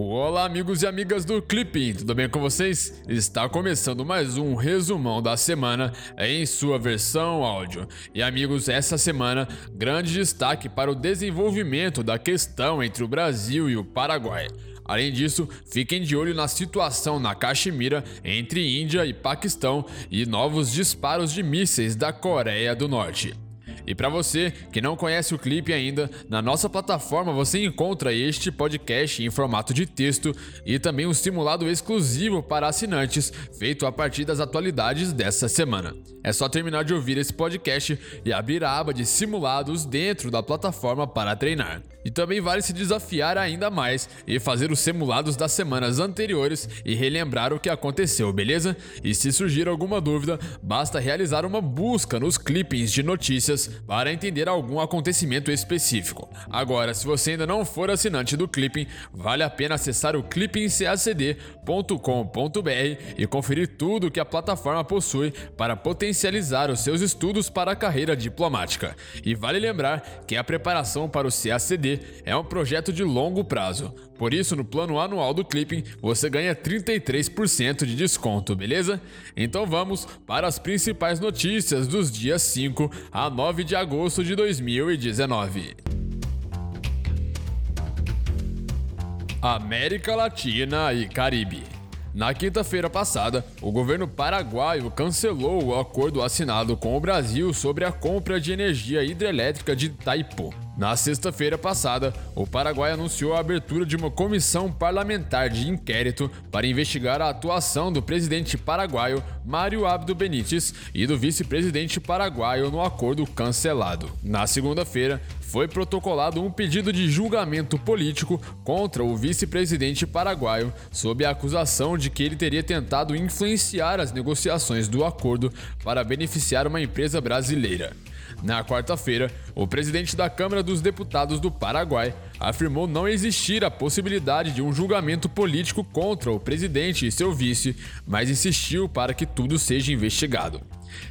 Olá, amigos e amigas do Clipping, tudo bem com vocês? Está começando mais um resumão da semana em sua versão áudio. E, amigos, essa semana, grande destaque para o desenvolvimento da questão entre o Brasil e o Paraguai. Além disso, fiquem de olho na situação na Caxemira entre Índia e Paquistão e novos disparos de mísseis da Coreia do Norte. E para você que não conhece o clipe ainda, na nossa plataforma você encontra este podcast em formato de texto e também um simulado exclusivo para assinantes, feito a partir das atualidades dessa semana. É só terminar de ouvir esse podcast e abrir a aba de simulados dentro da plataforma para treinar. E também vale se desafiar ainda mais e fazer os simulados das semanas anteriores e relembrar o que aconteceu, beleza? E se surgir alguma dúvida, basta realizar uma busca nos clippings de notícias para entender algum acontecimento específico. Agora, se você ainda não for assinante do Clipping, vale a pena acessar o clippingcacd.com.br e conferir tudo que a plataforma possui para potencializar os seus estudos para a carreira diplomática. E vale lembrar que a preparação para o CACD é um projeto de longo prazo. Por isso, no plano anual do Clipping, você ganha 33% de desconto, beleza? Então vamos para as principais notícias dos dias 5 a 9 de agosto de 2019. América Latina e Caribe. Na quinta-feira passada, o governo paraguaio cancelou o acordo assinado com o Brasil sobre a compra de energia hidrelétrica de Itaipu. Na sexta-feira passada, o Paraguai anunciou a abertura de uma comissão parlamentar de inquérito para investigar a atuação do presidente paraguaio Mário Abdo Benítez e do vice-presidente paraguaio no acordo cancelado. Na segunda-feira, foi protocolado um pedido de julgamento político contra o vice-presidente paraguaio sob a acusação de que ele teria tentado influenciar as negociações do acordo para beneficiar uma empresa brasileira. Na quarta-feira, o presidente da Câmara dos Deputados do Paraguai afirmou não existir a possibilidade de um julgamento político contra o presidente e seu vice, mas insistiu para que tudo seja investigado.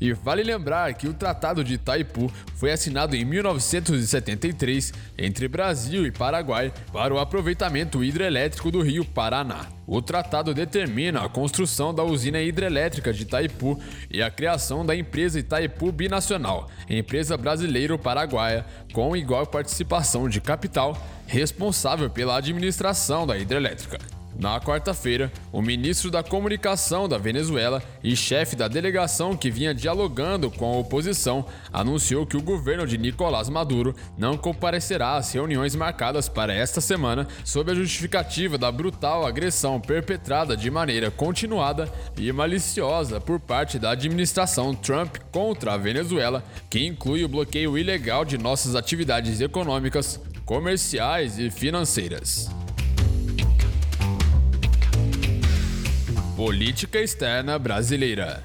E vale lembrar que o Tratado de Itaipu foi assinado em 1973 entre Brasil e Paraguai para o aproveitamento hidrelétrico do rio Paraná. O tratado determina a construção da usina hidrelétrica de Itaipu e a criação da empresa Itaipu Binacional, empresa brasileiro-paraguaia com igual participação de capital, responsável pela administração da hidrelétrica. Na quarta-feira, o ministro da Comunicação da Venezuela e chefe da delegação que vinha dialogando com a oposição anunciou que o governo de Nicolás Maduro não comparecerá às reuniões marcadas para esta semana sob a justificativa da brutal agressão perpetrada de maneira continuada e maliciosa por parte da administração Trump contra a Venezuela, que inclui o bloqueio ilegal de nossas atividades econômicas, comerciais e financeiras. Política Externa Brasileira.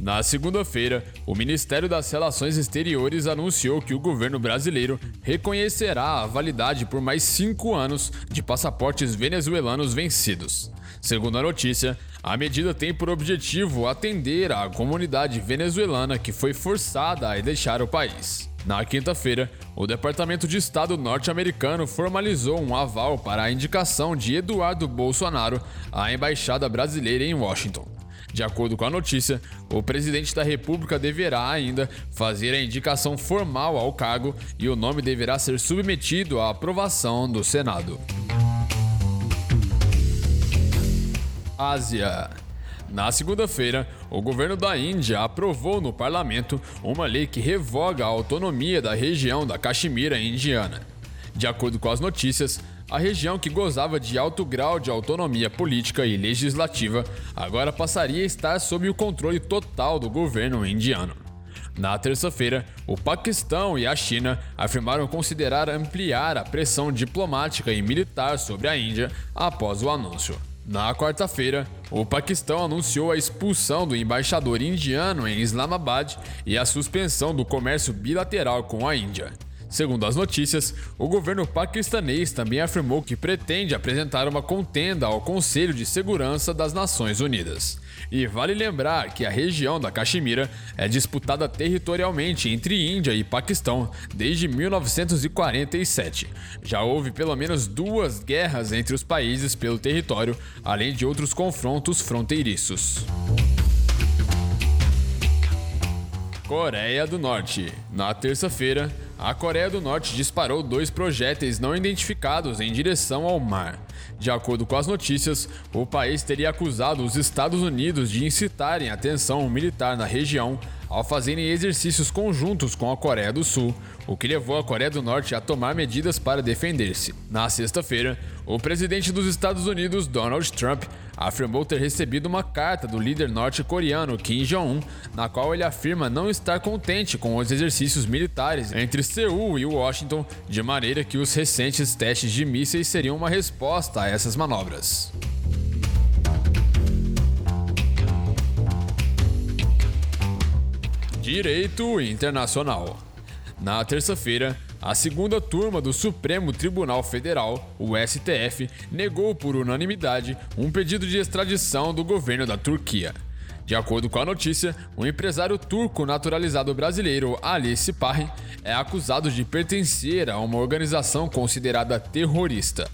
Na segunda-feira, o Ministério das Relações Exteriores anunciou que o governo brasileiro reconhecerá a validade por mais cinco anos de passaportes venezuelanos vencidos. Segundo a notícia, a medida tem por objetivo atender à comunidade venezuelana que foi forçada a deixar o país. Na quinta-feira, o Departamento de Estado norte-americano formalizou um aval para a indicação de Eduardo Bolsonaro à embaixada brasileira em Washington. De acordo com a notícia, o presidente da República deverá ainda fazer a indicação formal ao cargo e o nome deverá ser submetido à aprovação do Senado. Ásia. Na segunda-feira, o governo da Índia aprovou no parlamento uma lei que revoga a autonomia da região da Caxemira indiana. De acordo com as notícias, a região que gozava de alto grau de autonomia política e legislativa agora passaria a estar sob o controle total do governo indiano. Na terça-feira, o Paquistão e a China afirmaram considerar ampliar a pressão diplomática e militar sobre a Índia após o anúncio. Na quarta-feira, o Paquistão anunciou a expulsão do embaixador indiano em Islamabad e a suspensão do comércio bilateral com a Índia. Segundo as notícias, o governo paquistanês também afirmou que pretende apresentar uma contenda ao Conselho de Segurança das Nações Unidas. E vale lembrar que a região da Caxemira é disputada territorialmente entre Índia e Paquistão desde 1947. Já houve pelo menos duas guerras entre os países pelo território, além de outros confrontos fronteiriços. Coreia do Norte. Na terça-feira, a Coreia do Norte disparou dois projéteis não identificados em direção ao mar. De acordo com as notícias, o país teria acusado os Estados Unidos de incitarem a tensão militar na região ao fazerem exercícios conjuntos com a Coreia do Sul, o que levou a Coreia do Norte a tomar medidas para defender-se. Na sexta-feira, o presidente dos Estados Unidos, Donald Trump, afirmou ter recebido uma carta do líder norte-coreano Kim Jong-un, na qual ele afirma não estar contente com os exercícios militares entre Seul e Washington, de maneira que os recentes testes de mísseis seriam uma resposta a essas manobras. Direito Internacional. Na terça-feira, a segunda turma do Supremo Tribunal Federal, o STF, negou por unanimidade um pedido de extradição do governo da Turquia. De acordo com a notícia, o empresário turco naturalizado brasileiro Ali Sipahi é acusado de pertencer a uma organização considerada terrorista.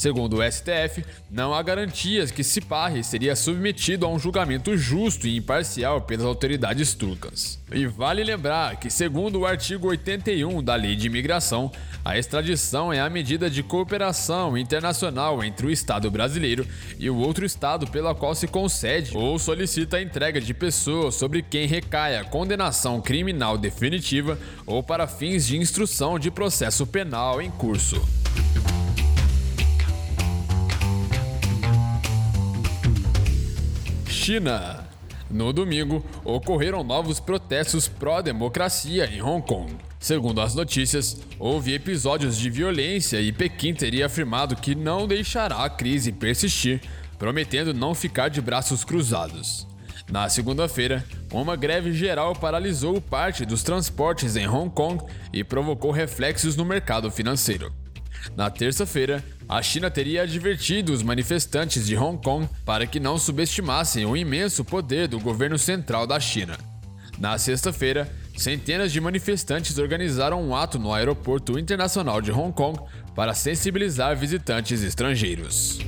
Segundo o STF, não há garantias que Siparri seria submetido a um julgamento justo e imparcial pelas autoridades turcas. E vale lembrar que, segundo o artigo 81 da Lei de Imigração, a extradição é a medida de cooperação internacional entre o Estado brasileiro e o outro Estado pela qual se concede ou solicita a entrega de pessoas sobre quem recai a condenação criminal definitiva ou para fins de instrução de processo penal em curso. China. No domingo, ocorreram novos protestos pró-democracia em Hong Kong. Segundo as notícias, houve episódios de violência e Pequim teria afirmado que não deixará a crise persistir, prometendo não ficar de braços cruzados. Na segunda-feira, uma greve geral paralisou parte dos transportes em Hong Kong e provocou reflexos no mercado financeiro. Na terça-feira, a China teria advertido os manifestantes de Hong Kong para que não subestimassem o imenso poder do governo central da China. Na sexta-feira, centenas de manifestantes organizaram um ato no Aeroporto Internacional de Hong Kong para sensibilizar visitantes estrangeiros.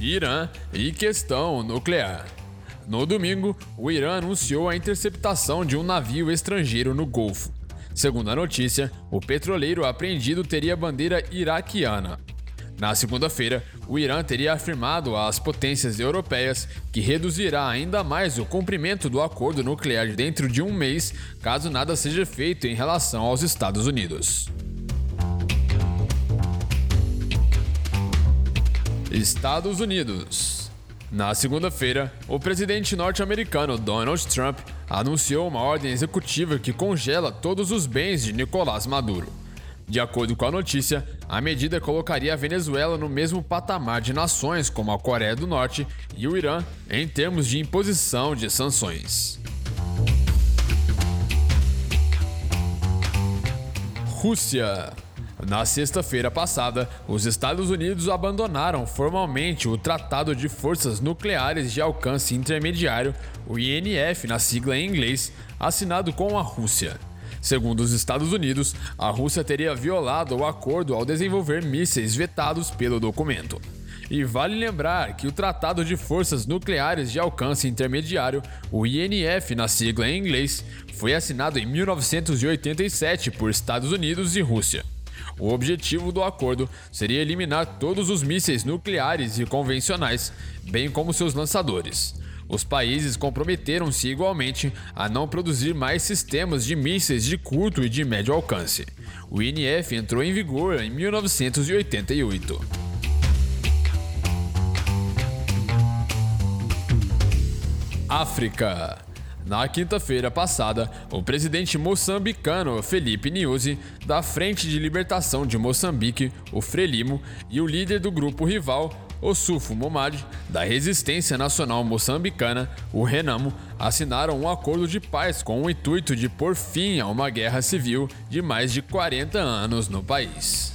Irã e questão nuclear. No domingo, o Irã anunciou a interceptação de um navio estrangeiro no Golfo. Segundo a notícia, o petroleiro apreendido teria bandeira iraquiana. Na segunda-feira, o Irã teria afirmado às potências europeias que reduzirá ainda mais o cumprimento do acordo nuclear dentro de um mês, caso nada seja feito em relação aos Estados Unidos. Estados Unidos na segunda-feira, o presidente norte-americano Donald Trump anunciou uma ordem executiva que congela todos os bens de Nicolás Maduro. De acordo com a notícia, a medida colocaria a Venezuela no mesmo patamar de nações como a Coreia do Norte e o Irã em termos de imposição de sanções. Rússia na sexta-feira passada, os Estados Unidos abandonaram formalmente o Tratado de Forças Nucleares de Alcance Intermediário, o INF na sigla em inglês, assinado com a Rússia. Segundo os Estados Unidos, a Rússia teria violado o acordo ao desenvolver mísseis vetados pelo documento. E vale lembrar que o Tratado de Forças Nucleares de Alcance Intermediário, o INF na sigla em inglês, foi assinado em 1987 por Estados Unidos e Rússia. O objetivo do acordo seria eliminar todos os mísseis nucleares e convencionais, bem como seus lançadores. Os países comprometeram-se igualmente a não produzir mais sistemas de mísseis de curto e de médio alcance. O INF entrou em vigor em 1988. África na quinta-feira passada, o presidente moçambicano Felipe Nyusi, da Frente de Libertação de Moçambique, o Frelimo, e o líder do grupo rival, Ossufo Momad, da Resistência Nacional Moçambicana, o Renamo, assinaram um acordo de paz com o intuito de pôr fim a uma guerra civil de mais de 40 anos no país.